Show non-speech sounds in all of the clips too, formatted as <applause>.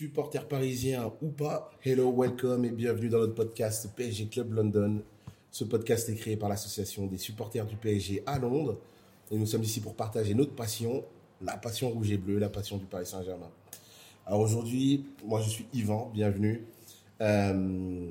supporters parisiens ou pas, hello, welcome et bienvenue dans notre podcast PSG Club London. Ce podcast est créé par l'association des supporters du PSG à Londres et nous sommes ici pour partager notre passion, la passion rouge et bleue, la passion du Paris Saint-Germain. Alors aujourd'hui, moi je suis Yvan, bienvenue. Euh,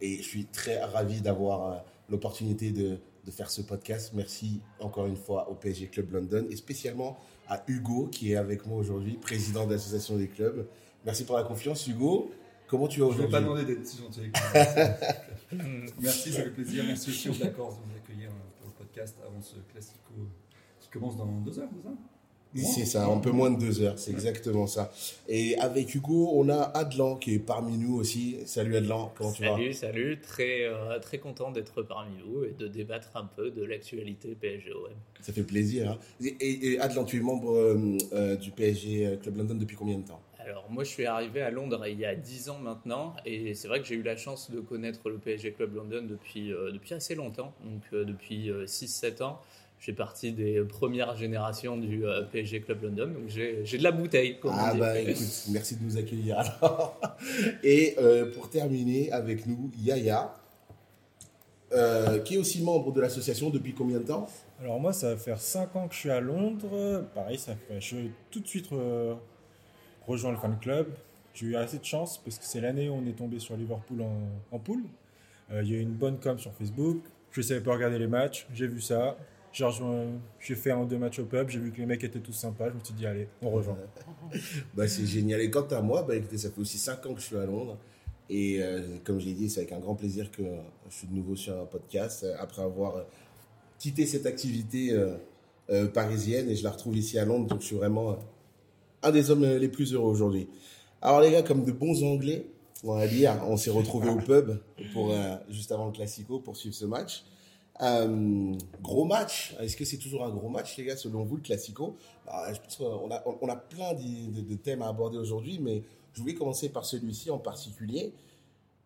et je suis très ravi d'avoir euh, l'opportunité de, de faire ce podcast. Merci encore une fois au PSG Club London et spécialement à Hugo qui est avec moi aujourd'hui, président de l'association des clubs. Merci pour la confiance, Hugo. Comment tu vas Je ne vais aujourd'hui pas demander d'être si gentil avec <laughs> moi. Merci, ça fait plaisir. Merci aussi aux D'accord de nous accueillir euh, pour le podcast avant ce classico qui commence dans deux heures, c'est ça? C'est ça, un peu moins de deux heures, c'est exactement ça. Et avec Hugo, on a Adlan qui est parmi nous aussi. Salut Adlan, comment tu vas? Salut, salut, très, euh, très content d'être parmi vous et de débattre un peu de l'actualité PSG-OM. Ça fait plaisir. hein. Et, et- et Adlan, tu es membre euh, euh, du PSG Club London depuis combien de temps? Alors moi je suis arrivé à Londres il y a 10 ans maintenant et c'est vrai que j'ai eu la chance de connaître le PSG Club London depuis, euh, depuis assez longtemps, donc euh, depuis 6-7 ans. J'ai partie des premières générations du euh, PSG Club London, donc j'ai de la bouteille. Comme Ah on dit. bah écoute, merci de nous accueillir alors. <laughs> Et euh, pour terminer avec nous, Yaya, euh, qui est aussi membre de l'association depuis combien de temps? Alors moi, ça va faire 5 ans que je suis à Londres. Pareil, ça fait, je suis tout de suite rejoint le fan club. J'ai eu assez de chance parce que c'est l'année où on est tombé sur Liverpool en, en poule. Euh, Il y a eu une bonne com sur Facebook. Je savais pas regarder les matchs. J'ai vu ça. J'ai fait un ou deux matchs au pub. J'ai vu que les mecs étaient tous sympas. Je me suis dit, allez, on rejoint. <laughs> Bah, c'est génial. Et quant à moi, bah, écoutez, ça fait aussi 5 ans que je suis à Londres. Et euh, comme j'ai dit, c'est avec un grand plaisir que je suis de nouveau sur un podcast euh, après avoir quitté cette activité parisienne et je la retrouve ici à Londres. Donc je suis vraiment un des hommes les plus heureux aujourd'hui. Alors les gars, comme de bons Anglais, on va dire, on s'est retrouvés au pub pour euh, juste avant le Classico pour suivre ce match. Euh, gros match. Est-ce que c'est toujours un gros match, les gars, selon vous, le Classico? A, on a plein de, thèmes à aborder aujourd'hui, mais je voulais commencer par celui-ci en particulier.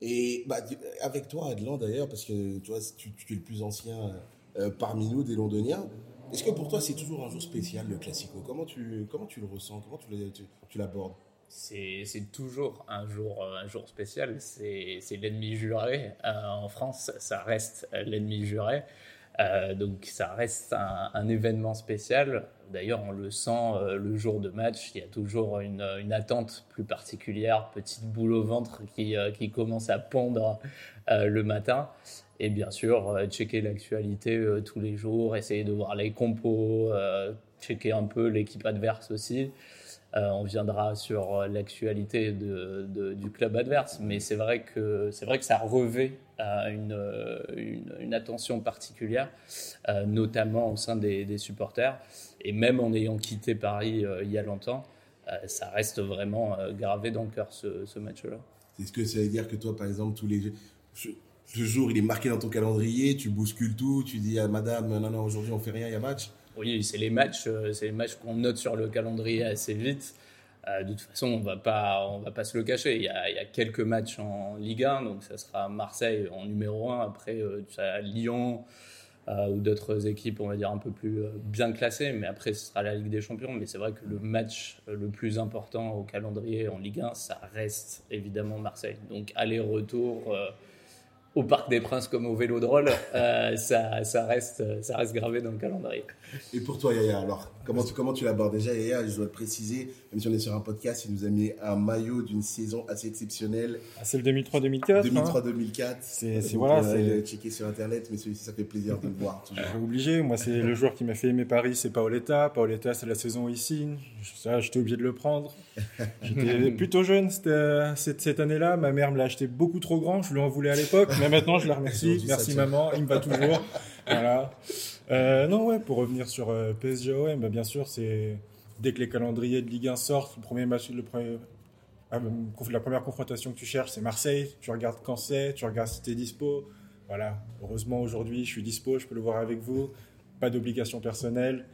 Et bah, avec toi, Adlan, d'ailleurs, parce que tu, tu es le plus ancien euh, parmi nous, des Londoniens. Est-ce que pour toi, c'est toujours un jour spécial, le Classico? Comment tu, comment tu le ressens? Comment tu tu- l'abordes? C'est toujours un jour, euh, un jour spécial, c'est l'ennemi juré. Euh, en France, ça reste l'ennemi juré. Euh, donc ça reste un, événement spécial. D'ailleurs, on le sent euh, le jour de match. Il y a toujours une, une attente plus particulière, petite boule au ventre qui, euh, qui commence à pondre euh, le matin. Et bien sûr, euh, checker l'actualité euh, tous les jours, essayer de voir les compos, euh, checker un peu l'équipe adverse aussi. On viendra sur l'actualité de, du club adverse, mais c'est vrai que c'est vrai que ça revêt une, une, attention particulière, notamment au sein des, supporters. Et même en ayant quitté Paris il y a longtemps, ça reste vraiment gravé dans le cœur ce, ce match-là. Est-ce que ça veut dire que toi, par exemple, tous les ce, ce jour, il est marqué dans ton calendrier, tu bouscules tout, tu dis à madame, non, non, aujourd'hui, on fait rien, il y a match Oui, c'est les matchs, euh, c'est les matchs qu'on note sur le calendrier assez vite. Euh, de toute façon, on va pas, va pas se le cacher. Il y, a, quelques matchs en Ligue 1, donc ça sera Marseille en numéro 1. Après, euh, tu as Lyon ou d'autres équipes, on va dire un peu plus bien classées. Mais après, ce sera la Ligue des Champions. Mais c'est vrai que le match le plus important au calendrier en Ligue 1, ça reste évidemment Marseille. Donc aller-retour. Au Parc des Princes comme au Vélodrome, euh, ça, ça, reste, ça reste gravé dans le calendrier. Et pour toi, Yaya, alors, comment tu, comment tu l'abordes Déjà, Yaya, je dois le préciser, même si on est sur un podcast, il nous a mis un maillot d'une saison assez exceptionnelle, Ah, c'est le 2003-2004. hein. 2003-2004. C'est- c'est- voilà, le checker sur Internet, mais celui-ci, ça fait plaisir de le voir. toujours. Obligé. Moi, c'est le joueur qui m'a fait aimer Paris, c'est Paoletta. Paoletta, c'est la saison signe. Ça, j'étais obligé de le prendre. J'étais <laughs> plutôt jeune cette, cette, cette année-là. Ma mère me l'a acheté beaucoup trop grand. Je lui en voulais à l'époque, mais maintenant, je la remercie. Merci maman, il me va toujours. voilà. Euh, non, ouais, pour revenir sur euh, PSG bah, bien sûr, c'est dès que les calendriers de Ligue 1 sortent, le premier match, le ah, la première confrontation que tu cherches, c'est Marseille. Tu regardes quand c'est, tu regardes si t'es dispo. Voilà. Heureusement, aujourd'hui, je suis dispo, je peux le voir avec vous. Pas d'obligation personnelle.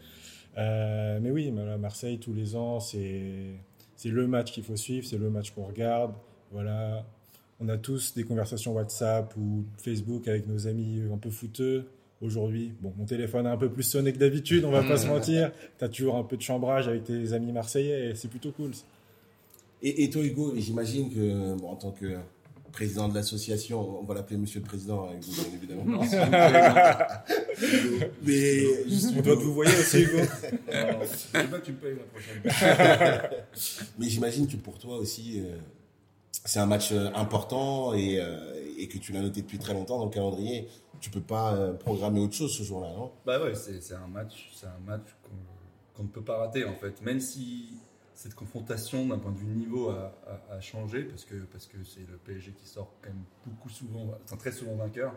Euh, mais oui, Marseille, tous les ans, c'est le match qu'il faut suivre, c'est le match qu'on regarde. Voilà. On a tous des conversations WhatsApp ou Facebook avec nos amis un peu fouteux. Aujourd'hui, bon, mon téléphone a un peu plus sonné que d'habitude, on va pas se <laughs> mentir. Tu as toujours un peu de chambrage avec tes amis marseillais et c'est plutôt cool. Et, et toi, Hugo, j'imagine que, bon, en tant que président de l'association, on va l'appeler Monsieur le Président, hein, Hugo, bien évidemment. <laughs> Mais On doit vous voyez aussi, Hugo. <laughs> Alors, je sais pas que tu me payes la prochaine. Mais j'imagine que pour toi aussi, euh, c'est un match euh, important et, euh, et que tu l'as noté depuis très longtemps dans le calendrier. Tu peux pas euh, programmer autre chose ce jour-là, non? Bah ouais, c'est un match, c'est un match qu'on ne peut pas rater en fait. Même si cette confrontation d'un point de vue niveau a, changé, parce que parce que c'est le PSG qui sort quand même beaucoup souvent, enfin très souvent vainqueur.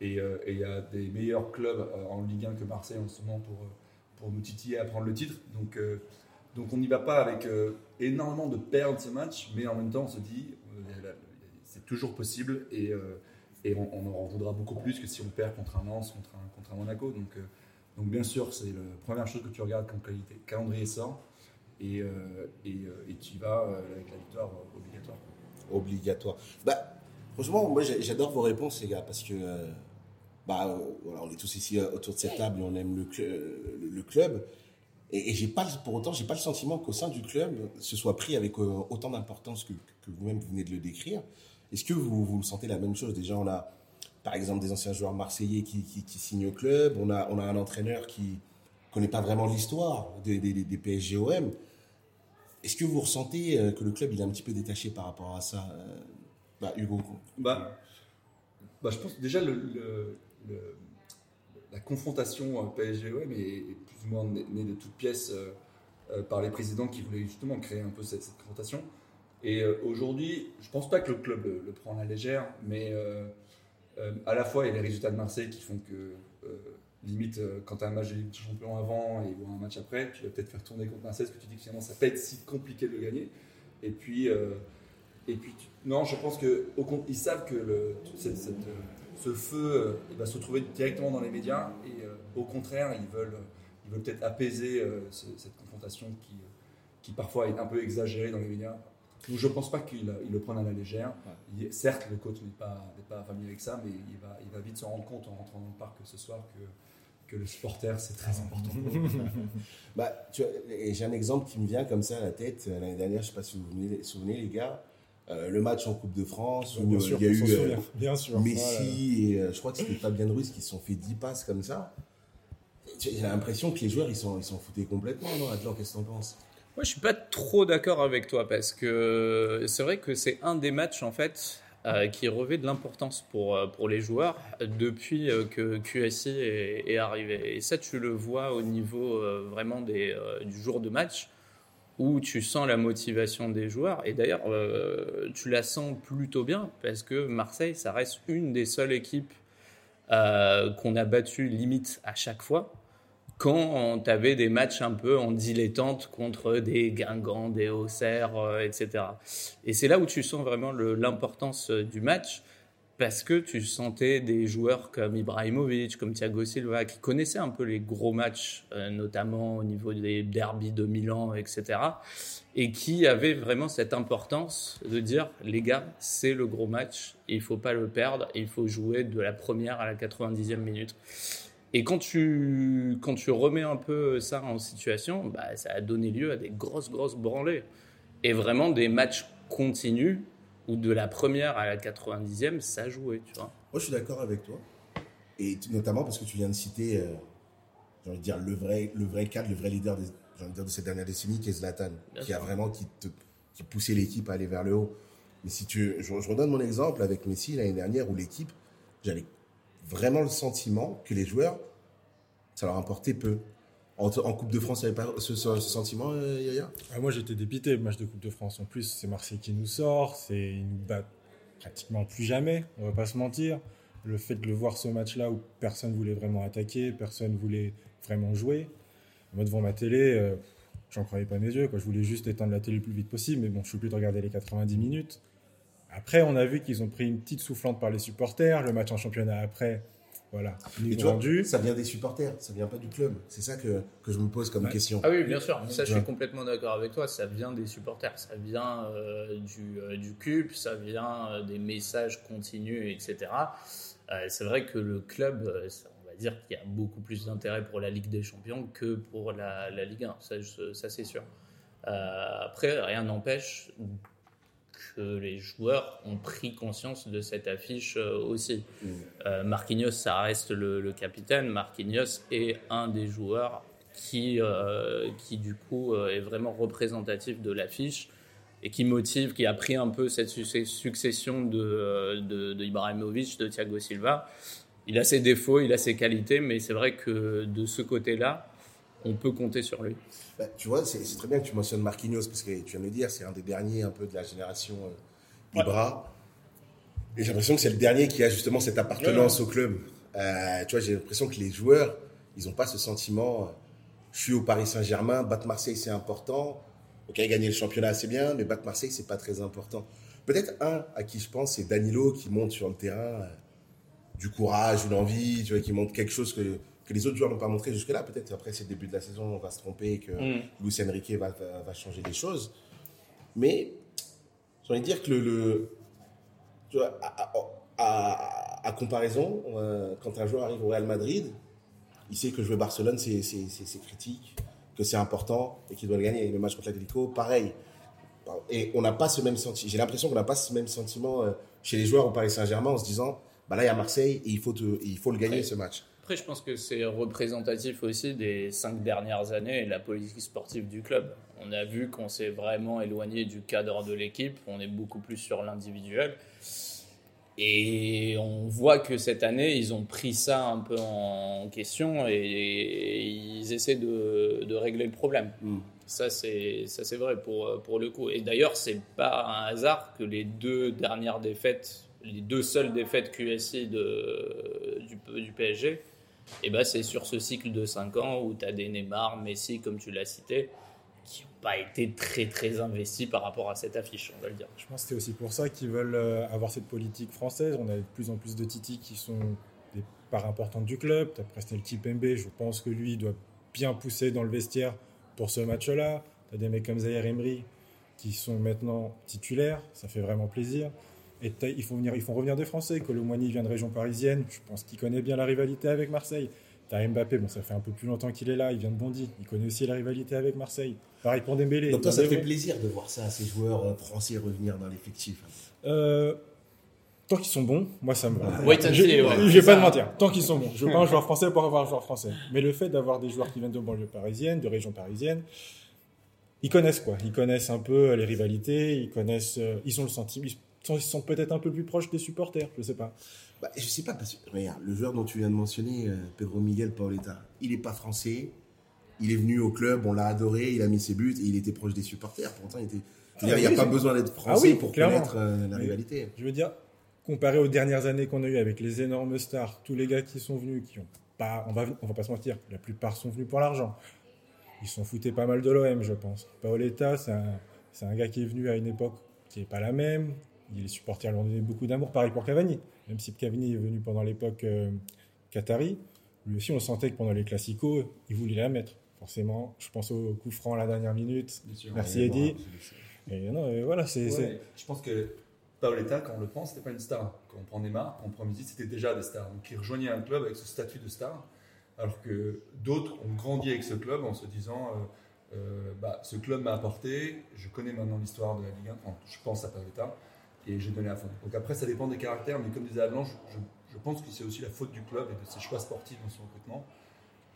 Et euh, il y a des meilleurs clubs euh, en Ligue 1 que Marseille en ce moment pour, pour nous titiller à prendre le titre. Donc, donc on n'y va pas avec énormément de perdre ce match, mais en même temps on se dit c'est toujours possible et, et on, on en voudra beaucoup plus que si on perd contre un Lens, contre un, contre un Monaco. Donc, euh, donc bien sûr, c'est la première chose que tu regardes quand le qualité- calendrier sort et, euh, et, euh, et tu y vas euh, avec la victoire euh, obligatoire. Obligatoire. Bah, franchement, moi j'adore vos réponses, les gars, parce que euh, bah, euh, voilà, on est tous ici euh, autour de cette table et on aime le, cl- le- le club. Et, et j'ai pas, pour autant, j'ai pas le sentiment qu'au sein du club, ce soit pris avec euh, autant d'importance que, que vous-même vous venez de le décrire. Est-ce que vous, vous sentez la même chose? Déjà, on a, par exemple, des anciens joueurs marseillais qui, signent au club. On a, on a un entraîneur qui connaît pas vraiment l'histoire des, des, des PSGOM. Est-ce que vous ressentez euh, que le club il est un petit peu détaché par rapport à ça euh, bah, Hugo? Bah, bah, je pense déjà le, la confrontation PSG-OM est, plus ou moins née de toutes pièces euh, euh, par les présidents qui voulaient justement créer un peu cette confrontation. Et euh, aujourd'hui, je pense pas que le club le, le prend à la légère, mais euh, euh, à la fois il y a les résultats de Marseille qui font que euh, limite euh, quand tu as un match de Ligue avant et un match après, tu vas peut-être faire tourner contre Marseille parce que tu dis que finalement ça peut être si compliqué de le gagner. Et puis euh, et puis, non, je pense que au con- ils savent que euh, ce feu euh, il va se retrouver directement dans les médias et euh, au contraire, ils veulent, ils veulent peut-être apaiser euh, ce- cette confrontation qui, euh, qui parfois est un peu exagérée dans les médias. Je ne pense pas qu'ils ils le prennent à la légère. Il- certes, le coach n'est pas, familier avec ça, mais il va, il va vite se rendre compte en rentrant dans le parc ce soir que, que le supporter, c'est très important. pour <laughs> eux. bah, tu J'ai un exemple qui me vient comme ça à la tête. L'année dernière, je ne sais pas si vous vous souvenez, les gars, euh, le match en Coupe de France où Bien euh, sûr, il y a eu euh, souvient. Bien sûr. Messi et euh, je crois que c'était Fabien Ruiz qui se sont fait 10 passes comme ça. J'ai l'impression que les joueurs ils s'en ils foutaient complètement, non Atlan, qu'est-ce que t'en penses? Moi, je suis pas trop d'accord avec toi parce que c'est vrai que c'est un des matchs en fait euh, qui revêt de l'importance pour, euh, pour les joueurs depuis euh, que QSI est, arrivé. Et ça, tu le vois au niveau euh, vraiment euh, du jour de match où tu sens la motivation des joueurs. Et d'ailleurs, euh, tu la sens plutôt bien parce que Marseille, ça reste une des seules équipes euh, qu'on a battues limite à chaque fois quand tu avais des matchs un peu en dilettante contre des Guingamp, des Auxerre, euh, etc. Et c'est là où tu sens vraiment l'importance euh, du match, parce que tu sentais des joueurs comme Ibrahimovic, comme Thiago Silva, qui connaissaient un peu les gros matchs, euh, notamment au niveau des derbies de Milan, etc. Et qui avaient vraiment cette importance de dire, les gars, c'est le gros match, il faut pas le perdre, il faut jouer de la première à la 90e minute. Et quand tu, quand tu remets un peu ça en situation, bah, ça a donné lieu à des grosses, grosses branlées. Et vraiment des matchs continus où de la première à la 90e, ça jouait, tu vois. Moi, je suis d'accord avec toi. Et notamment parce que tu viens de citer, euh, j'ai envie de dire, le vrai, le vrai cadre, le vrai leader des, j'ai envie de, dire, de cette dernière décennie, qui est Zlatan, Bien qui a vraiment qui, te, qui poussait l'équipe à aller vers le haut. Mais si tu, je, je redonne mon exemple avec Messi l'année dernière, où l'équipe, j'avais vraiment le sentiment que les joueurs, ça leur importait peu. En, Coupe de France, il n'y avait pas ce, sentiment, euh, Yaya? Ah, moi, j'étais dépité, le match de Coupe de France. En plus, c'est Marseille qui nous sort, ils nous battent pratiquement plus jamais, on va pas se mentir. Le fait de le voir ce match-là où personne voulait vraiment attaquer, personne voulait vraiment jouer. Moi, devant ma télé, euh, j'en croyais pas mes yeux. Je voulais juste éteindre la télé le plus vite possible, mais bon, je suis plus de regarder les 90 minutes. Après, on a vu qu'ils ont pris une petite soufflante par les supporters. Le match en championnat après, voilà, Et rendu. ça vient des supporters, ça vient pas du club. C'est ça que, que je me pose comme Ouais. question. Ah oui, bien sûr. Ça, je suis complètement d'accord avec toi. Ça vient des supporters, ça vient euh, du, euh, du CUP, ça vient euh, des messages continus, etc. Euh, c'est vrai que le club, euh, ça- on va dire qu'il y a beaucoup plus d'intérêt pour la Ligue des Champions que pour la, la Ligue 1. Ça, je- ça, c'est sûr. après, rien n'empêche que les joueurs ont pris conscience de cette affiche aussi. Mm. Marquinhos, ça reste le, le, capitaine. Marquinhos est un des joueurs qui, qui du coup, est vraiment représentatif de l'affiche et qui motive, qui a pris un peu cette succession de, de, de Ibrahimovic, de Thiago Silva. Il a ses défauts, il a ses qualités, mais c'est vrai que de ce côté-là, on peut compter sur lui. Bah, tu vois, c'est très bien que tu mentionnes Marquinhos, parce que tu viens de le dire, c'est un des derniers un peu de la génération euh, Ibra. Et j'ai l'impression que c'est le dernier qui a justement cette appartenance au club. Euh, tu vois, j'ai l'impression que les joueurs, ils n'ont pas ce sentiment, euh, je suis au Paris Saint-Germain, battre Marseille c'est important, Ok, gagner le championnat, c'est bien, mais battre Marseille, c'est pas très important. Peut-être un à qui je pense, c'est Danilo qui monte sur le terrain euh, du courage, une envie, tu vois, qui montre quelque chose que, que les autres joueurs n'ont pas montré jusque-là. Peut-être après, c'est le début de la saison, on va se tromper et que mm. Luis Enrique va, va, changer les choses. Mais j'ai envie de dire que le, tu vois, à, à, comparaison, euh, quand un joueur arrive au Real Madrid, il sait que jouer Barcelone, c'est critique que c'est important et qu'il doit le gagner. Le match contre l'Atlético, pareil. Et on n'a pas ce même sentiment. J'ai l'impression qu'on n'a pas ce même sentiment euh, chez les joueurs au Paris Saint-Germain en se disant, bah là il y a Marseille et il faut, il faut le gagner ce match. Après, je pense que c'est représentatif aussi des cinq dernières années et la politique sportive du club. On a vu qu'on s'est vraiment éloigné du cadre de l'équipe. On est beaucoup plus sur l'individuel. Et on voit que cette année, ils ont pris ça un peu en question et, ils essaient de, de, régler le problème. Mm. Ça, c'est vrai pour, pour le coup. Et d'ailleurs, c'est pas un hasard que les deux dernières défaites, les deux seules défaites QSI de, du, du PSG, et ben, c'est sur ce cycle de 5 ans où tu as des Neymar, Messi, comme tu l'as cité, qui n'ont pas été très très investis par rapport à cette affiche, on va le dire. Je pense que c'est aussi pour ça qu'ils veulent euh, avoir cette politique française. On a de plus en plus de Titi qui sont des parts importantes du club. Tu as Presnel Kipembe, je pense que lui doit bien pousser dans le vestiaire pour ce match-là. Tu as des mecs comme Zaire Emery qui sont maintenant titulaires, ça fait vraiment plaisir. Et il faut venir, ils font revenir des Français. Colomani vient de région parisienne, je pense qu'il connaît bien la rivalité avec Marseille. T'as Mbappé, bon, ça fait un peu plus longtemps qu'il est là, il vient de Bondy, il connaît aussi la rivalité avec Marseille. Pareil pour Dembélé. Donc toi, ça te fait plaisir de voir ça, ces joueurs euh, français revenir dans l'effectif euh, Tant qu'ils sont bons, moi ça me va. Oui, je vais pas te mentir. Tant qu'ils sont bons. Je veux pas un joueur français pour avoir un joueur français. Mais le fait d'avoir des joueurs qui viennent de banlieue parisienne, de région parisienne, ils connaissent quoi Ils connaissent un peu les rivalités, ils connaissent, euh, ils ont le sentiment, ils sont peut-être un peu plus proches des supporters, je sais pas. Bah, je sais pas, parce que regarde, le joueur dont tu viens de mentionner, euh, Pedro Miguel Paoletta, il n'est pas français, il est venu au club, on l'a adoré, il a mis ses buts et il était proche des supporters. Pourtant, il était. il n'y a, pas besoin d'être ah français pour connaître euh, la rivalité. Je veux dire, comparé aux dernières années qu'on a eues avec les énormes stars, tous les gars qui sont venus, qui ont pas, on va, on va pas se mentir, la plupart sont venus pour l'argent. Ils sont foutés pas mal de l'OM, je pense. Paoletta, c'est un, un, gars qui est venu à une époque qui n'est pas la même. Les supporters lui ont donné beaucoup d'amour. Pareil pour Cavani même si Cavani est venu pendant l'époque euh, Qatari, lui aussi on sentait que pendant les classicos, il voulait la mettre. Forcément, je pense au coup franc à la dernière minute. Merci Eddy. Et non, voilà, c'est. je pense que Paoletta, quand on le prend, c'était pas une star. Quand on prend Neymar, quand on prend Messi, c'était déjà des stars. Donc il rejoignait un club avec ce statut de star, alors que d'autres ont grandi avec ce club en se disant. Euh, euh, bah, ce club m'a apporté, je connais maintenant l'histoire de la Ligue 1, je pense à Paoletta, et j'ai donné à fond. Donc après, ça dépend des caractères, mais comme disait Avalanche, je, je, pense que c'est aussi la faute du club et de ses choix sportifs dans son recrutement.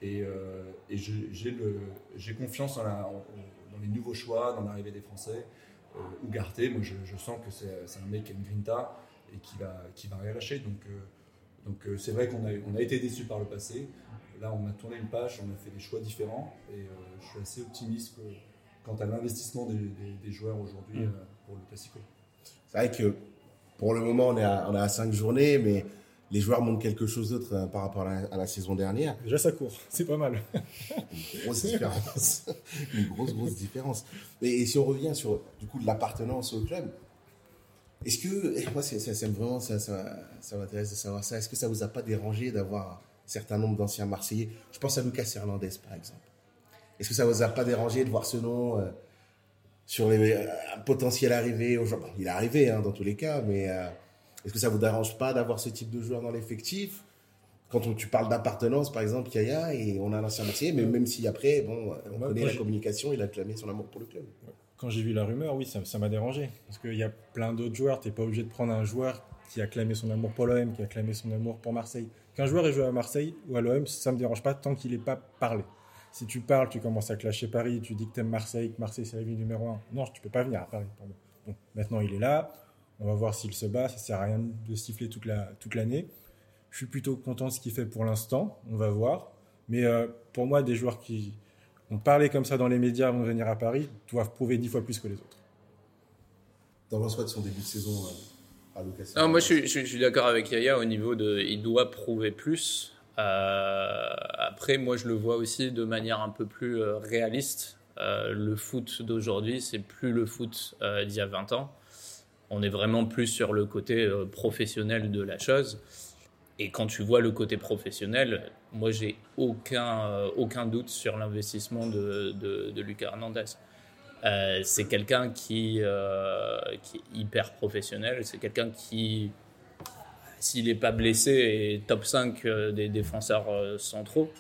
Et, euh, et j'ai confiance dans, la, dans, les nouveaux choix, dans l'arrivée des Français. Euh, Ougarté, moi je, je sens que c'est un mec qui a une grinta et qui va, qui va rien lâcher. Donc euh, donc euh, c'est vrai qu'on a, on a été déçus par le passé. Là, on a tourné une page, on a fait des choix différents et je suis assez optimiste quant à l'investissement des, des, joueurs aujourd'hui mmh. pour le Classico. C'est vrai que pour le moment, on est à, on 5 journées, mais les joueurs montrent quelque chose d'autre euh, par rapport à la, saison dernière. Déjà, ça court, <laughs> c'est pas mal. Une grosse différence. <laughs> Une grosse, grosse différence. Et, si on revient sur du coup l'appartenance au club, est-ce que, moi, vraiment, ça, ça, m'intéresse de savoir ça, est-ce que ça vous a pas dérangé d'avoir un certain nombre d'anciens Marseillais? Je pense à Lucas Hernandez, par exemple. Est-ce que ça vous a pas dérangé de voir ce nom euh, sur les euh, potentiels arrivées aujourd'hui. il est arrivé hein, dans tous les cas, mais euh, est-ce que ça vous dérange pas d'avoir ce type de joueur dans l'effectif? Quand on- tu parles d'appartenance, par exemple, Kaya, et on a un ancien Marseillais, mais même si après, bon, on connaît la communication, il a clamé son amour pour le club. Quand j'ai vu la rumeur, oui, ça m'a dérangé. Parce qu'il y a plein d'autres joueurs. Tu n'es pas obligé de prendre un joueur qui a clamé son amour pour l'OM, qui a clamé son amour pour Marseille. Qu'un joueur ait joué à Marseille ou à l'OM, ça me dérange pas tant qu'il n'ait pas parlé. Si tu parles, tu commences à clasher Paris, tu dis que tu aimes Marseille, que Marseille c'est la ville numéro un. Non, tu peux pas venir à Paris. pardon. Bon, maintenant il est là. On va voir s'il se bat. Ça sert à rien de siffler toute la toute l'année. Je suis plutôt content de ce qu'il fait pour l'instant. On va voir. Mais euh, pour moi, des joueurs qui ont parlé comme ça dans les médias avant de venir à Paris doivent prouver dix fois plus que les autres. T'en penses quoi de son début de saison euh, à Lucas? Non, moi je je suis d'accord avec Yaya au niveau de. Il doit prouver plus. Euh, après, moi je le vois aussi de manière un peu plus euh, réaliste. Euh, le foot d'aujourd'hui, c'est plus le foot d'il y a 20 ans. On est vraiment plus sur le côté professionnel de la chose. Et quand tu vois le côté professionnel, moi j'ai aucun, aucun doute sur l'investissement de, Lucas Hernandez. C'est quelqu'un qui, qui est hyper professionnel. C'est quelqu'un qui, s'il n'est pas blessé, est top 5 euh, des défenseurs euh, centraux.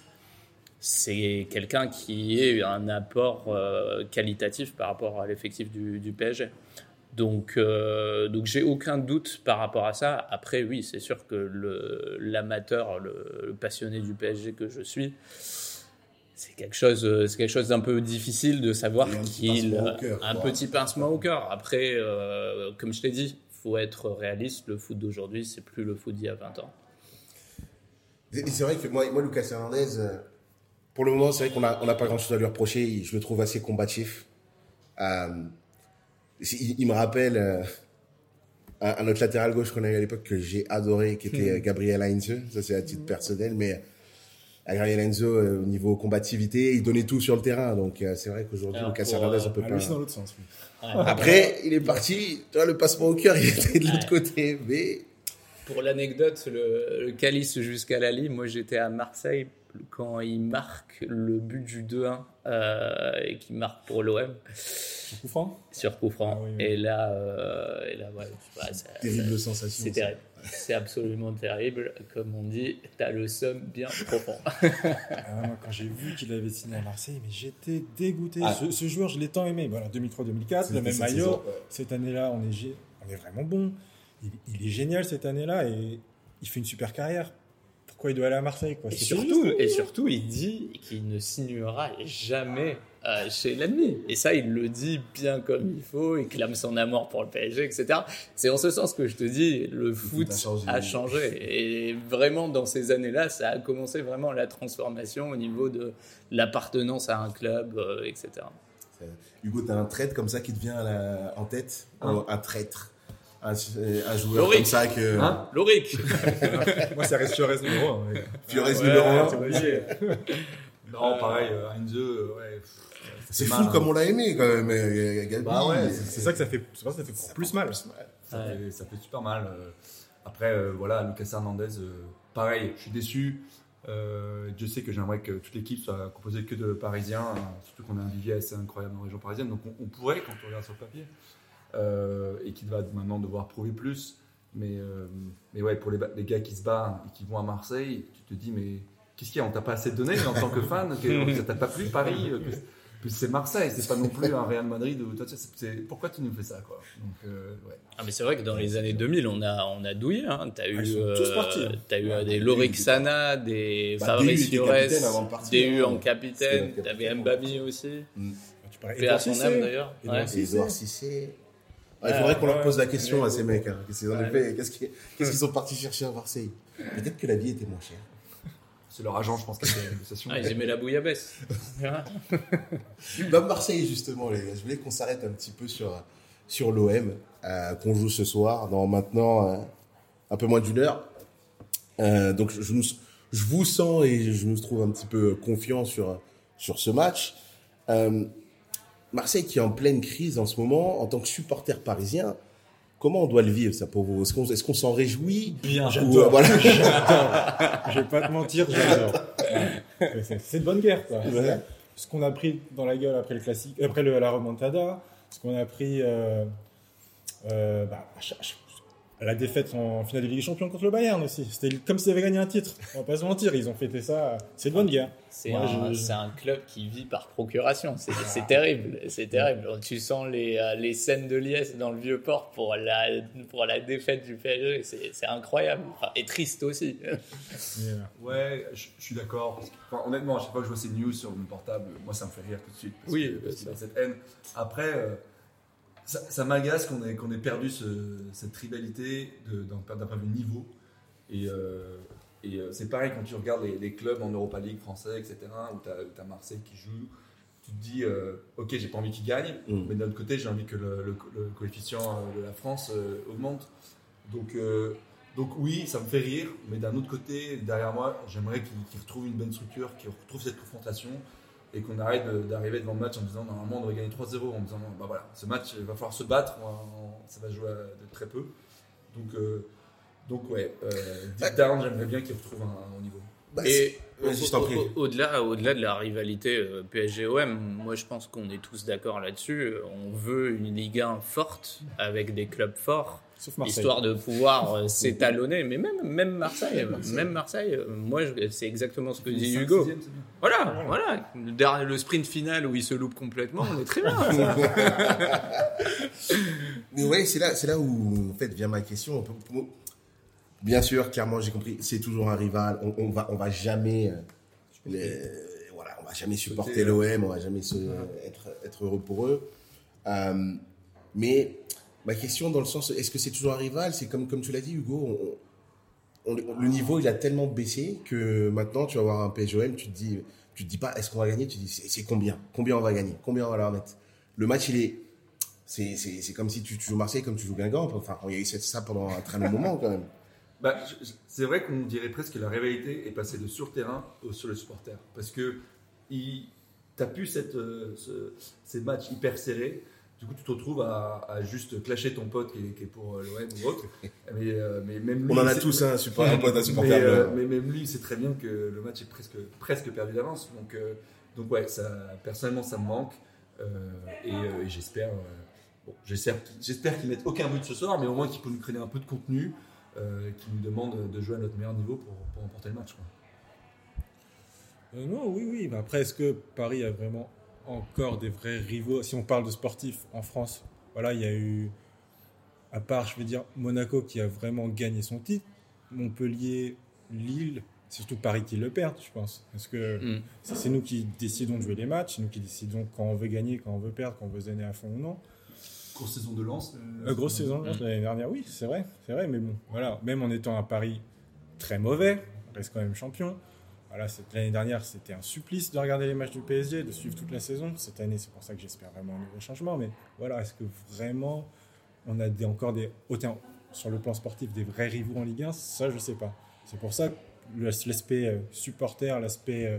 C'est quelqu'un qui est un apport euh, qualitatif par rapport à l'effectif du, du PSG. Donc, euh, donc j'ai aucun doute par rapport à ça. Après, oui, c'est sûr que l'amateur, le, le passionné du PSG que je suis, c'est quelque chose, c'est quelque chose d'un peu difficile de savoir Et qu'il pincement au cœur, un petit pincement au cœur. Après, euh, comme je t'ai dit, faut être réaliste. Le foot d'aujourd'hui, c'est plus le foot d'il y a 20 ans. Et C'est vrai que moi, moi Lucas Hernandez, euh, pour le moment, c'est vrai qu'on n'a on n'a pas grand-chose à lui reprocher. Je le trouve assez combatif. Euh, il, il me rappelle euh, un, un autre latéral gauche qu'on a eu à l'époque que j'ai adoré, qui était euh, Gabriel Heinze. Ça, c'est à titre personnel, mais euh, Gabriel Heinze, euh, au niveau combativité, il donnait tout sur le terrain. Donc, euh, c'est vrai qu'aujourd'hui, Lucas Hernandez, euh, on peut Ah, pas. dans l'autre sens. oui. Après, il est parti. Tu vois, le passement au cœur, il était de l'autre Ouais. côté. Mais Pour l'anecdote, le, le calice jusqu'à la Lille, moi j'étais à Marseille quand il marque le but du 2-1 euh, et qu'il marque pour l'OM Sur coup franc? Sur coup franc. Ah oui, oui. Et là, euh, et là ouais, ça- terrible sensation. c'est terrible. C'est absolument terrible. Comme on dit, t'as le somme bien profond. Ah, moi, quand j'ai vu qu'il avait signé à Marseille, mais j'étais dégoûté. Ah. Ce, ce joueur, je l'ai tant aimé. Voilà, 2003-2004, C'était le même maillot. Cette année-là, on est, gé- on est vraiment bon. Il, il est génial cette année-là et il fait une super carrière. Pourquoi il doit aller à Marseille quoi? Et surtout, et surtout, il dit qu'il ne signera jamais euh, chez l'ennemi. Et ça, il le dit bien comme il faut, il clame son amour pour le PSG, etc. C'est en ce sens que je te dis, le foot a changé. a changé. Et vraiment, dans ces années-là, ça a commencé vraiment la transformation au niveau de l'appartenance à un club, euh, etc. Hugo, t'as un traître comme ça qui te vient à la- en tête Hein Un traître un, un joueur Loric. comme ça que. Hein Loric <laughs> <laughs> Moi, ça reste Suarez numéro 1. Fiores Ouais, numéro ouais, 1. c'est obligé. Non, pareil, euh, Heinze, ouais. C'est mal, fou hein. comme on l'a aimé quand même, euh, Gabi. Bah ouais, C'est ça que ça fait, pour ça que ça fait encore plus mal. Ça, Ouais. fait, ça fait super mal. euh. Après, euh, voilà, Lucas Hernandez, euh, pareil, je suis déçu. Euh, Dieu sait que j'aimerais que toute l'équipe soit composée que de Parisiens, hein, surtout qu'on a un vivier assez incroyable en région parisienne. Donc on, on pourrait, quand on regarde sur le papier, euh, et qu'il va maintenant devoir prouver plus. Mais, euh, mais ouais, pour les, gars qui se battent et qui vont à Marseille, tu te dis, mais qu'est-ce qu'il y a? On t'a pas assez donné en tant que fan que, <laughs> Ça t'a pas plu Paris que- c'est Marseille, c'est pas non plus un Real Madrid. Ou, toi, pourquoi tu nous fais ça quoi? Donc, euh, ouais. Ah mais c'est vrai que dans les années 2000, on a, on a douillé. Hein. T'as eu, tous partis, hein. t'as eu Ouais, euh, des il était Sana, des Bah, Fabrice DU était Fiores, capitaine avant de partir, DU hein. en capitaine, t'avais. Mbabi aussi. Tu parlais à son âme d'ailleurs. Edouard. Cissé. Ah, il faudrait qu'on leur pose la question à ces mecs. hein. Qu'est-ce qu'ils en ont Ouais. fait? Qu'est-ce qu'ils qu'est-ce qu'ils sont partis chercher à Marseille? Peut-être que la vie était moins chère. C'est leur agent, je pense, qui a fait la négociation. Ah, ils aimaient la bouillabaisse. <laughs> Bah, Marseille, justement, les gars, je voulais qu'on s'arrête un petit peu sur, sur l'OM, euh, qu'on joue ce soir, dans maintenant euh, un peu moins d'une heure. Euh, donc, je, nous, je vous sens et je nous trouve un petit peu confiant sur, sur ce match. Euh, Marseille qui est en pleine crise en ce moment, en tant que supporter parisien, comment on doit le vivre, ça, pour vous? Est-ce qu'on est qu'on s'en réjouit? Bien. Ou, euh, voilà. <laughs> Je vais pas te mentir, j'adore. C'est- de bonne guerre, quoi. Ouais. Ce qu'on a pris dans la gueule après le classique, après le- la remontada, ce qu'on a pris, euh, euh, bah, la défaite en finale de Ligue des Champions contre le Bayern aussi. C'était comme s'ils avaient gagné un titre. On va pas se mentir, ils ont fêté ça. C'est de bonne guerre. C'est un, un, club qui vit par procuration. C'est terrible. C'est terrible. Tu sens les, euh, les scènes de liesse dans le vieux port pour la, pour la défaite du PSG. C'est incroyable. et triste aussi. Ouais, je, suis d'accord. honnêtement, à chaque fois que je vois ces news sur mon portable, moi ça me fait rire tout de suite. oui, cette haine. Après. Euh, ça, m'agace qu'on ait, qu'on ait perdu cette rivalité d'un point de vue niveau. Et, euh, et euh, c'est pareil quand tu regardes les, clubs en Europa League français, etc., où tu as, Marseille qui joue, tu te dis, euh, ok, j'ai pas envie qu'il gagne, mm. mais d'un autre côté, j'ai envie que le, coefficient de la France augmente. Donc, donc oui, ça me fait rire, mais d'un autre côté, derrière moi, j'aimerais qu'il retrouve une bonne structure, qu'il retrouve cette confrontation et qu'on arrête d'arriver devant le match en disant normalement on devrait gagner 3-0 en disant bah voilà ce match il va falloir se battre ça va jouer de très peu. Donc euh, donc ouais euh, Darren j'aimerais bien qu'il retrouve un, haut niveau. Bah, et au-delà au, delà de la rivalité euh, PSG-OM moi je pense qu'on est tous d'accord là-dessus. On veut une Ligue 1 forte avec des clubs forts histoire de pouvoir euh, s'étalonner. Mais même, même Marseille, même Marseille, euh, moi, c'est exactement ce que dit Hugo. Voilà, voilà. Le, le, sprint final où il se loupe complètement, on est très bien. <laughs> mais ouais, c'est là, c'est là où en fait vient ma question. Bien sûr, clairement, j'ai compris. C'est toujours un rival. On, va, on va jamais, euh, voilà, on va jamais supporter l'OM. On va jamais se, être, être heureux pour eux. mais Ma question dans le sens, est-ce que c'est toujours un rival C'est comme, comme tu l'as dit, Hugo, le niveau il a tellement baissé que maintenant tu vas voir un PSOM, tu te dis, tu te dis pas est-ce qu'on va gagner, tu te dis c'est combien? Combien on va gagner? Combien on va leur mettre? Le match il est. C'est comme si tu, joues Marseille comme tu joues Guingamp. Enfin, il y a eu ça pendant un très long moment quand même. Bah, c'est vrai qu'on dirait presque que la rivalité est passée de sur terrain au sur le supporter. Parce que tu as pu cette, euh, ces matchs hyper serrés du coup, tu te retrouves à, juste clasher ton pote qui est, pour euh, l'OM ou autre. <laughs> Mais, euh, mais même lui, On en a tous un, super, un pote, un supporter. Euh, mais, même lui, il sait très bien que le match est presque, presque perdu d'avance. Donc, donc ouais, ça, personnellement, ça me manque. et, j'espère bon, j'espère qu'ils mettent aucun but ce soir, mais au moins qu'ils peuvent nous créer un peu de contenu, qui nous demande de jouer à notre meilleur niveau pour, pour remporter le match. non, oui, oui. Mais après, est-ce que Paris a vraiment encore des vrais rivaux. Si on parle de sportifs en France, voilà, il y a eu, à part, je vais dire, Monaco qui a vraiment gagné son titre, Montpellier, Lille, surtout Paris qui le perd, je pense. Parce que mm. c'est nous qui décidons de jouer les matchs, c'est nous qui décidons quand on veut gagner, quand on veut perdre, quand on veut se donner à fond ou non. Grosse saison de lance. Euh, euh, grosse saison de lance l'année dernière, oui, c'est vrai, c'est vrai, mais bon, voilà, même en étant à Paris très mauvais, on reste quand même champion. Voilà, l'année dernière, c'était un supplice de regarder les matchs du PSG, de suivre toute la saison. Cette année, c'est pour ça que j'espère vraiment un nouveau changement. Mais voilà, est-ce que vraiment on a encore des, autant sur le plan sportif, des vrais rivaux en Ligue 1 Ça, je ne sais pas. C'est pour ça que l'aspect euh, supporter, l'aspect euh,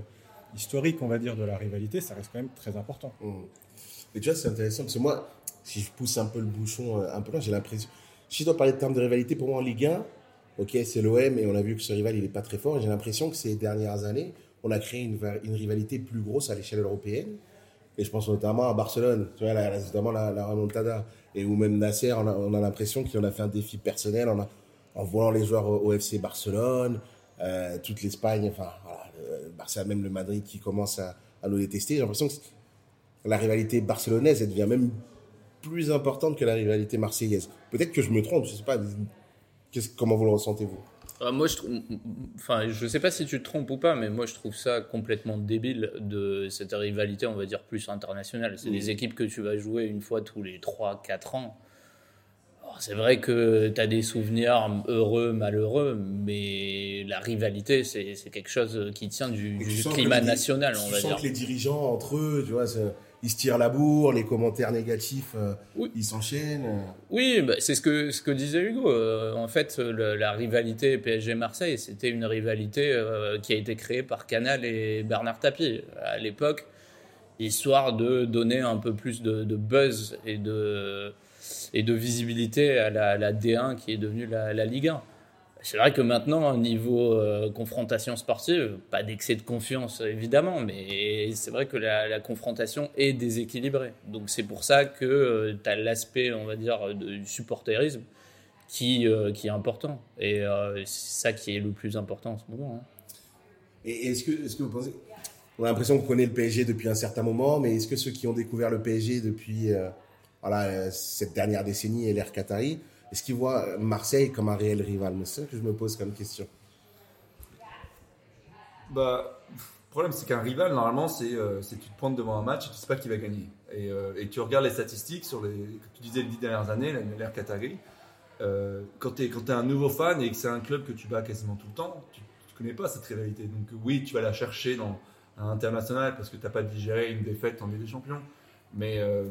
historique, on va dire, de la rivalité, ça reste quand même très important. Mmh. Et tu vois, c'est intéressant parce que moi, si je pousse un peu le bouchon euh, un peu là, j'ai l'impression. Si je dois parler de termes de rivalité, pour moi en Ligue 1, ok, c'est l'OM et on a vu que ce rival, il n'est pas très fort. J'ai l'impression que ces dernières années, on a créé une, rivalité plus grosse à l'échelle européenne. Et je pense notamment à Barcelone, tu vois, notamment la, la, remontada. Et ou même Nasser, on a, on a l'impression qu'il en a fait un défi personnel en, a, en voyant les joueurs au, FC Barcelone, euh, toute l'Espagne, enfin, voilà, Barça, même le Madrid qui commence à, nous détester. J'ai l'impression que la rivalité barcelonaise, devient même plus importante que la rivalité marseillaise. Peut-être que je me trompe, je sais pas comment vous le ressentez-vous? Euh, moi, je enfin, je sais pas si tu te trompes ou pas, mais moi, je trouve ça complètement débile de cette rivalité, on va dire, plus internationale. C'est des équipes que tu vas jouer une fois tous les 3-4 ans. C'est vrai que tu as des souvenirs heureux, malheureux, mais la rivalité, c'est quelque chose qui tient du, climat national, on va dire. que les dirigeants entre eux, tu vois, ils se tirent la bourre, les commentaires négatifs, euh, ils s'enchaînent. Oui, bah, c'est ce que, ce que disait Hugo. Euh, en fait, la rivalité PSG-Marseille, c'était une rivalité euh, qui a été créée par Canal et Bernard Tapie à l'époque, histoire de donner un peu plus de, buzz et de, et de visibilité à la, D1 qui est devenue la, la Ligue 1. C'est vrai que maintenant, au niveau euh, confrontation sportive, pas d'excès de confiance évidemment, mais c'est vrai que la, confrontation est déséquilibrée. Donc c'est pour ça que euh, tu as l'aspect, on va dire, du supporterisme qui, qui est important. Et c'est ça qui est le plus important en ce moment. Hein. Et est-ce que, est que vous pensez. On a l'impression qu'on connaît le PSG depuis un certain moment, mais est-ce que ceux qui ont découvert le PSG depuis voilà, cette dernière décennie et l'ère Qatari, est-ce qu'ils voient Marseille comme un réel rival? C'est ça que je me pose comme question. Bah, le problème, c'est qu'un rival, normalement, c'est euh, tu te pointes devant un match et tu sais pas qui va gagner. Et, euh, et, tu regardes les statistiques sur les, tu disais les dix dernières années, l'ère Qatari. Euh, quand tu es, es, un nouveau fan et que c'est un club que tu bats quasiment tout le temps, tu ne connais pas cette rivalité. Donc oui, tu vas la chercher dans un international parce que tu n'as pas digéré une défaite en Ligue des Champions. Mais, euh,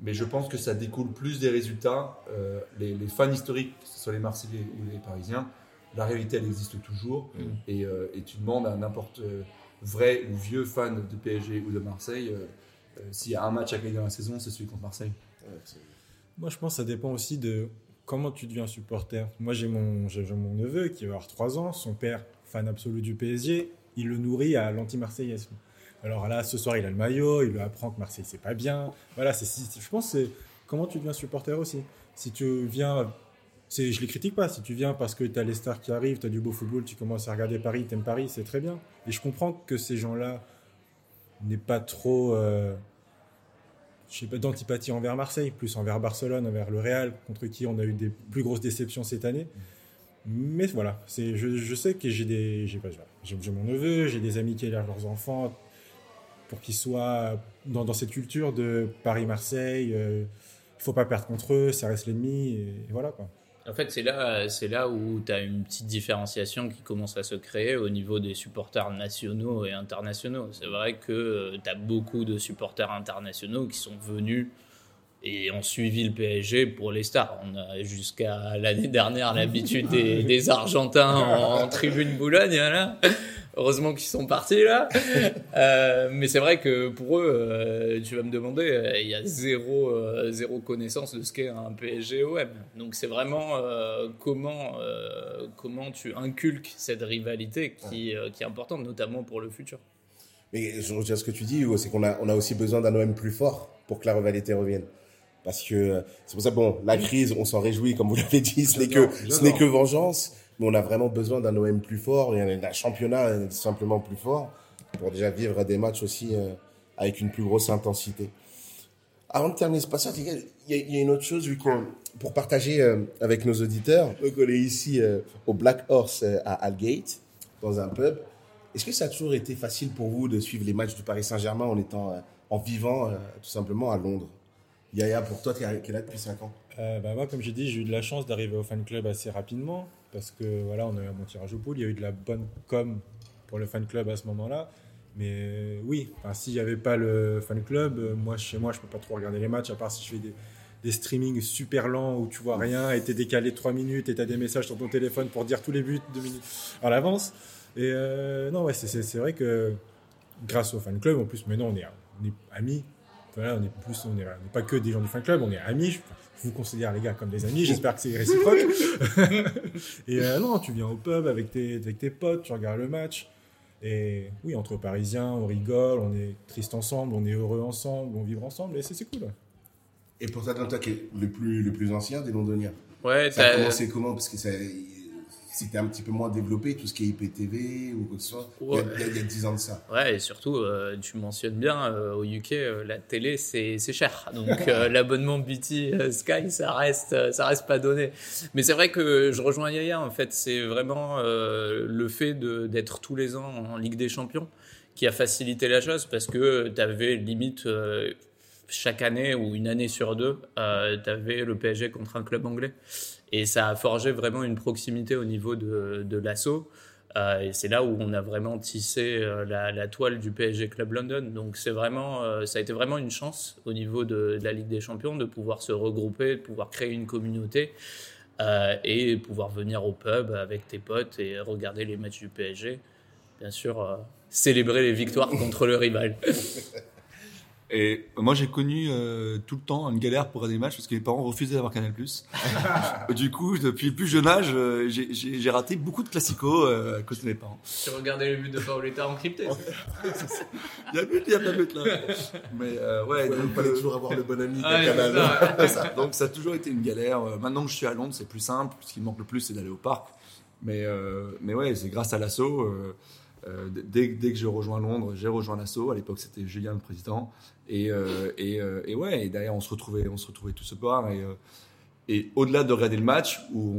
mais je pense que ça découle plus des résultats. Euh, les, les, fans historiques, que ce soit les Marseillais ou les Parisiens, la réalité, elle existe toujours. Mm. Et, euh, et, tu demandes à n'importe euh, vrai ou vieux fan de PSG ou de Marseille, euh, s'il y a un match à gagner dans la saison, c'est celui contre Marseille. Moi, je pense que ça dépend aussi de comment tu deviens supporter. Moi, j'ai mon, mon neveu qui va avoir 3 ans, son père, fan absolu du PSG, il le nourrit à l'anti-marseillaisme. Alors là, ce soir, il a le maillot, il lui apprend que Marseille, c'est pas bien. Voilà, c'est, je pense c'est comment tu deviens supporter aussi? Si tu viens je les critique pas. Si tu viens parce que tu as les stars qui arrivent, tu as du beau football, tu commences à regarder Paris, tu aimes Paris, c'est très bien. Et je comprends que ces gens-là n'aient pas trop euh, d'antipathie envers Marseille, plus envers Barcelone, envers le Real, contre qui on a eu des plus grosses déceptions cette année. Mais voilà, c'est, je, sais que j'ai des, j'ai, j'ai, mon neveu, j'ai des amis qui élèvent leurs enfants qu'ils soient dans, cette culture de Paris-Marseille. Euh, il faut pas perdre contre eux, ça reste l'ennemi, et voilà quoi. En fait, c'est là, c'est là où tu as une petite différenciation qui commence à se créer au niveau des supporters nationaux et internationaux. C'est vrai que euh, tu as beaucoup de supporters internationaux qui sont venus et ont suivi le PSG pour les stars. On a jusqu'à l'année dernière l'habitude des, <laughs> Argentins en, en, tribune Boulogne. Là. Heureusement qu'ils sont partis là. Euh, mais c'est vrai que pour eux, euh, tu vas me demander, euh, il y a zéro, zéro connaissance de ce qu'est un PSG-OM. Donc c'est vraiment comment, comment tu inculques cette rivalité qui, qui est importante, notamment pour le futur. Mais je reviens à ce que tu dis, c'est qu'on a, on a aussi besoin d'un OM plus fort pour que la rivalité revienne. Parce que c'est pour ça, bon, la crise, on s'en réjouit, comme vous l'avez dit, ce n'est que, ce n'est que vengeance mais on a vraiment besoin d'un OM plus fort et d'un championnat simplement plus fort pour déjà vivre des matchs aussi euh, avec une plus grosse intensité. Avant de terminer ce passage, il y, a une autre chose, vu qu'on, pour partager euh, avec nos auditeurs, donc on est ici euh, au Black Horse à Algate, dans un pub. Est-ce que ça a toujours été facile pour vous de suivre les matchs du Paris Saint-Germain en étant, en vivant tout simplement à Londres? Yaya, pour toi, qui es là depuis 5 ans? Bah Moi, comme j'ai dit, j'ai eu de la chance d'arriver au fan club assez rapidement parce que voilà, on a eu bon tirage au pool, il y a eu de la bonne com pour le fan club à ce moment-là. Mais oui, s'il n'y avait pas le fan club, euh, moi chez moi je peux pas trop regarder les matchs à part si je fais des, des streamings super lents où tu vois rien et es décalé 3 minutes et tu as des messages sur ton téléphone pour dire tous les buts 2 minutes à l'avance. Et euh, non, ouais, c'est vrai que grâce au fan club, en plus maintenant on est, on est amis. Voilà, on est plus, on n'est pas que des gens du fan club, on est amis vous considère les gars comme des amis, j'espère que c'est réciproque. <laughs> et euh, non, tu viens au pub avec tes, avec tes potes, tu regardes le match. Et oui, entre Parisiens, on rigole, on est triste ensemble, on est heureux ensemble, on vit ensemble, et c'est cool. Et pour toi, toi qui es le plus, le plus ancien des Londoniens, ouais, ça a commencé comment? Parce que ça, c'était un petit peu moins développé, tout ce qui est IPTV ou quoi que ce soit, il, y a, 10 ans de ça. Ouais, et surtout, euh, tu mentionnes bien, euh, au UK, euh, la télé, c'est cher. Donc, <laughs> l'abonnement BT Sky, ça reste, ça reste pas donné. Mais c'est vrai que je rejoins Yaya, en fait, c'est vraiment le fait d'être tous les ans en Ligue des Champions qui a facilité la chose parce que tu avais limite chaque année ou une année sur deux, tu avais le PSG contre un club anglais. Et ça a forgé vraiment une proximité au niveau de, de l'assaut. Euh, et c'est là où on a vraiment tissé euh, la, toile du PSG Club London. Donc c'est vraiment, euh, ça a été vraiment une chance au niveau de, la Ligue des Champions de pouvoir se regrouper, de pouvoir créer une communauté et pouvoir venir au pub avec tes potes et regarder les matchs du PSG. Bien sûr, célébrer les victoires contre le rival. <laughs> Et moi, j'ai connu euh, tout le temps une galère pour regarder des matchs parce que mes parents refusaient d'avoir Canal+. <laughs> du coup, depuis le plus jeune âge, euh, j'ai- raté beaucoup de classicos euh, à cause de mes parents. Tu regardais le but de Paoletta encrypté <laughs> Il y a but, il y a pas but là. Mais euh, ouais, Il donc, fallait euh, toujours avoir le bon ami Ouais, Canal. ça, ouais. ça. donc ça a toujours été une galère. Maintenant que je suis à Londres, c'est plus simple. Ce qui me manque le plus, c'est d'aller au parc. Mais, euh, mais ouais, c'est grâce à l'assaut. Euh, dès, dès que je rejoins Londres, j'ai rejoint l'assaut. À l'époque, c'était Julien le président. Et, euh, et, euh, ouais, et d'ailleurs, on se retrouvait, on se retrouvait tous ce soir. Et, euh, et au-delà de regarder le match, où,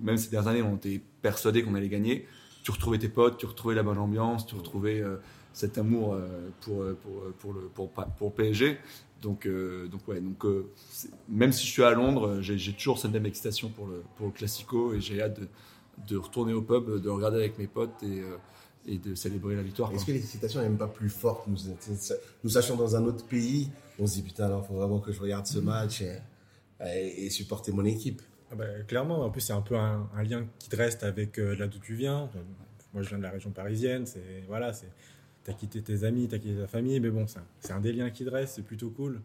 même ces dernières années, on était persuadé qu'on allait gagner, tu retrouvais tes potes, tu retrouvais la bonne ambiance, tu retrouvais euh, cet amour pour, pour, pour, le, pour, pour PSG. Donc, euh, donc ouais, donc, même si je suis à Londres, j'ai toujours cette même excitation pour le, pour le Classico et j'ai hâte de, de retourner au pub, de regarder avec mes potes et, et de célébrer la victoire. Est-ce que l'excitation n'est même pas plus forte nous, nous sachons dans un autre pays, on se dit putain, il faut vraiment que je regarde ce match et, et- et supporter mon équipe. Ah bah, clairement, en plus, c'est un peu un, un lien qui te reste avec euh, là d'où tu viens. Moi, je viens de la région parisienne. C'est voilà, c'est t'as quitté tes amis, t'as quitté ta famille, mais bon, c'est un, c'est un des liens qui te reste. C'est plutôt cool.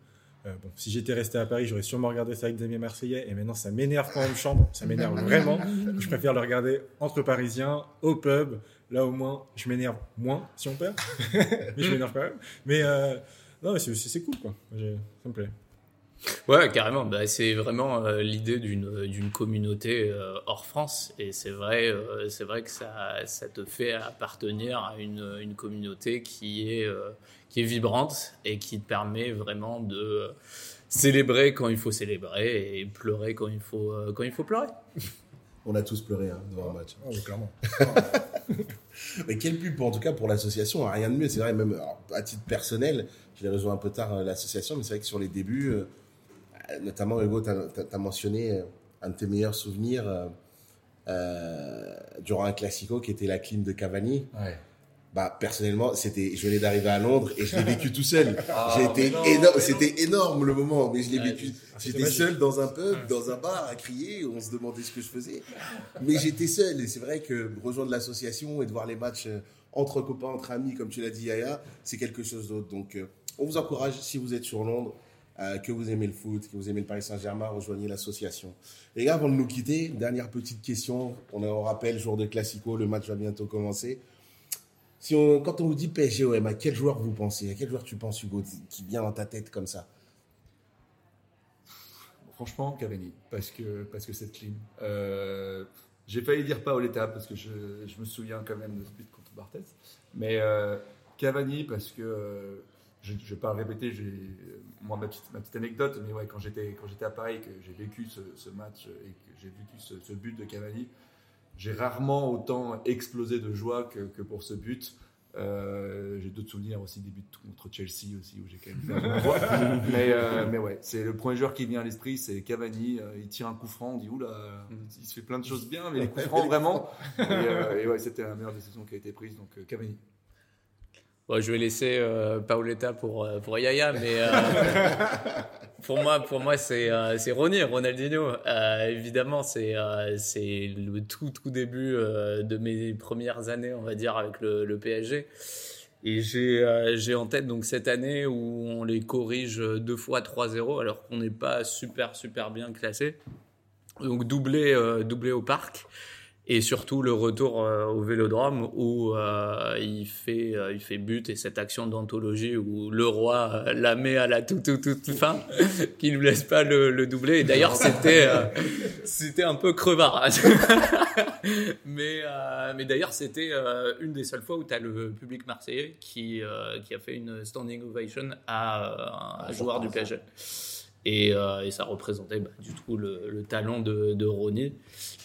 Euh, bon, si j'étais resté à Paris, j'aurais sûrement regardé ça avec des amis marseillais. Et maintenant, ça m'énerve quand on me chambre. Ça m'énerve vraiment. Je préfère le regarder entre Parisiens, au pub. Là, au moins, je m'énerve moins si on perd. <laughs> mais je m'énerve quand même. Mais euh, non, c'est- cool, quoi. Ça me plaît. Ouais, carrément. Bah, c'est vraiment euh, l'idée d'une d'une communauté euh, hors France, et c'est vrai, euh, c'est vrai que ça ça te fait appartenir à une une communauté qui est euh, qui est vibrante et qui te permet vraiment de célébrer quand il faut célébrer et pleurer quand il faut euh, quand il faut pleurer. <laughs> On a tous pleuré hein, devant un match. Oh, clairement. <laughs> Mais quelle pub, en tout cas pour l'association, rien de mieux. C'est vrai, même alors, à titre personnel, je l'ai rejoint un peu tard euh, l'association, mais c'est vrai que sur les débuts, euh, euh, notamment Hugo, tu as, mentionné un de tes meilleurs souvenirs euh, durant un classico qui était la clim de Cavani. Ouais. Bah, personnellement, c'était, je venais d'arriver à Londres et je l'ai vécu tout seul. <laughs> Ah, J'ai été énorme, c'était énorme le moment, mais je l'ai Ouais, vécu. J'étais seul dans un pub, dans un bar à crier, on se demandait ce que je faisais. Mais j'étais seul et c'est vrai que rejoindre l'association et de voir les matchs euh, entre copains, entre amis, comme tu l'as dit Yaya, c'est quelque chose d'autre. Donc, euh, on vous encourage, si vous êtes sur Londres, euh, que vous aimez le foot, que vous aimez le Paris Saint-Germain, rejoignez l'association. Les gars, avant de nous quitter, dernière petite question. On est en rappel, jour de Classico, le match va bientôt commencer. Quand on vous dit PSG OM, à quel joueur vous pensez? À quel joueur tu penses, Hugo, qui vient dans ta tête comme ça? Franchement, Cavani, parce que, parce que c'est clean. Euh, j'ai failli dire Paoletta, parce que je, je me souviens quand même de ce but contre Barthez. Mais euh, Cavani, parce que, euh, je ne vais pas le répéter, j'ai, moi, ma petite, ma petite anecdote, mais ouais, quand j'étais, à Paris, que j'ai vécu ce, match et que j'ai vécu ce but de Cavani, j'ai rarement autant explosé de joie que, que pour ce but. Euh, j'ai d'autres souvenirs aussi des buts contre Chelsea aussi où j'ai quand même fait un bon joie. <laughs> mais, euh, mais ouais, c'est le premier joueur qui vient à l'esprit, c'est Cavani. Euh, il tire un coup franc, on dit oula, il se fait plein de choses bien, mais <laughs> les coups francs vraiment. Et, euh, et ouais, c'était la meilleure décision qui a été prise, donc euh, Cavani. Bon, je vais laisser euh, Paoletta pour, euh, pour Yaya, mais euh, <laughs> pour moi, pour moi c'est euh, c'est Ronny, Ronaldinho. Euh, évidemment, c'est euh, c'est le tout, tout début euh, de mes premières années, on va dire, avec le, le PSG. Et j'ai j'ai en tête donc cette année où on les corrige deux fois 3-0, alors qu'on n'est pas super, super bien classé. Donc doublé, doublé au parc. Et surtout le retour euh, au Vélodrome où euh, il fait euh, il fait but et cette action d'anthologie où le roi euh, la met à la toute toute toute fin, <laughs> qui ne laisse pas le, le doubler. Et d'ailleurs c'était euh, <laughs> c'était un peu crevard. <laughs> mais euh, mais d'ailleurs c'était euh, une des seules fois où tu as le public marseillais qui euh, qui a fait une standing ovation à euh, un joueur du PSG. Et, euh, et ça représentait bah, du tout le, le talent de, de Ronny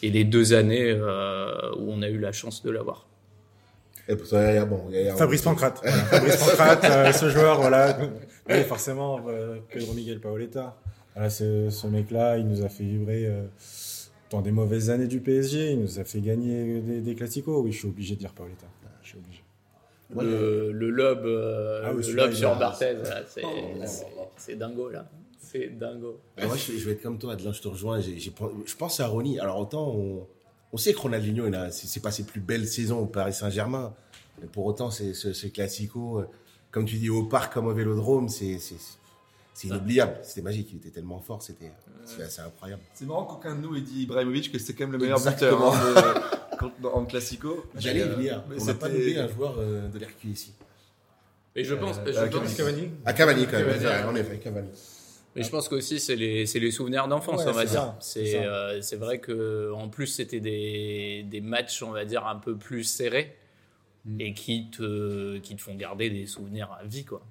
et les deux années euh, où on a eu la chance de l'avoir. Et pour bon, Fabrice Pancrate. Voilà, Fabrice Pancrate, euh, ce joueur, voilà. Oui, forcément, euh, Pedro Miguel Paoletta. Voilà, ce, ce mec-là, il nous a fait vibrer euh, dans des mauvaises années du PSG. Il nous a fait gagner des, des classicos. Oui, je suis obligé de dire Paoletta. Je suis obligé. Moi, le, Ah oui, le celui-là, lob il sur Barthez, Oh. c'est dingo là. C'est dingo. Ah, moi, je, je vais être comme toi, Adeline, je te rejoins. J'ai- j'ai- je pense à Ronny. Alors, autant, on, on sait que Ronaldinho, il a- c'est pas ses plus belles saisons au Paris Saint-Germain. Mais pour autant, c'est ce, classico. euh, comme tu dis, au parc comme au vélodrome, c'est c'est c'est inoubliable. C'était magique. Il était tellement fort, c'était c'est assez incroyable. C'est marrant qu'aucun de nous ait dit Ibrahimovic que c'est quand même le meilleur Exactement. buteur hein, de- <laughs> en classico. J'allais y venir. euh, mais On n'a pas nommé un joueur euh, de l'RQ ici. Et je pense, Euh, je pense- Cavani. À Cavani, quand même. Cavani, Ouais, ouais. En effet, Cavani. Mais je pense qu'aussi, c'est les, souvenirs d'enfance, Ouais, on va dire. c'est euh, c'est vrai que en plus, c'était des, des matchs, on va dire, un peu plus serrés Mm. et qui te, qui te font garder des souvenirs à vie, quoi.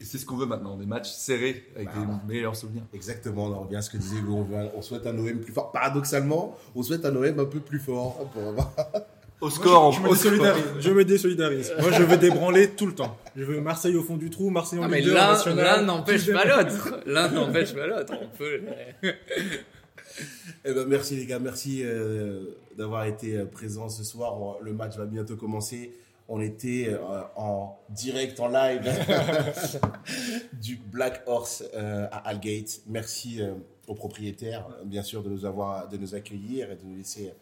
Et c'est ce qu'on veut maintenant, des matchs serrés avec Bah, des meilleurs souvenirs. Exactement, on en revient à ce que disait Hugo. On, on souhaite un OM plus fort. Paradoxalement, on souhaite un OM un peu plus fort. Pour avoir... <laughs> Au score, je, on- me au score. désolidarise. Je me désolidarise. <laughs> Moi, je veux débranler tout le temps. Je veux Marseille au fond du trou, Marseille en Ah, mais Ligue 2, en l'un national. l'un n'empêche pas l'autre. <laughs> L'un n'empêche pas l'autre. On peut. <laughs> Eh ben, merci les gars, merci euh, d'avoir été euh, présents ce soir. On- Le match va bientôt commencer. On était euh, en direct, en live du Black Horse euh, à Algate. Merci euh, aux propriétaires, bien sûr, de nous avoir, de nous accueillir et de nous laisser euh,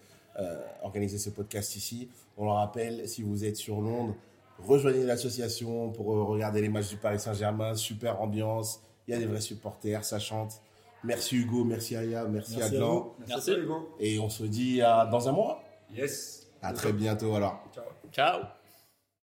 organiser ce podcast ici. On le rappelle, si vous êtes sur Londres, rejoignez l'association pour euh, regarder les matchs du Paris Saint-Germain. Super ambiance. Il y a des vrais supporters, ça chante. Merci Hugo, merci Aya, merci, Merci à Adlan. vous. Merci. toi, Hugo. Et on se dit à dans un mois. Yes. À très bientôt alors. Ciao. Ciao.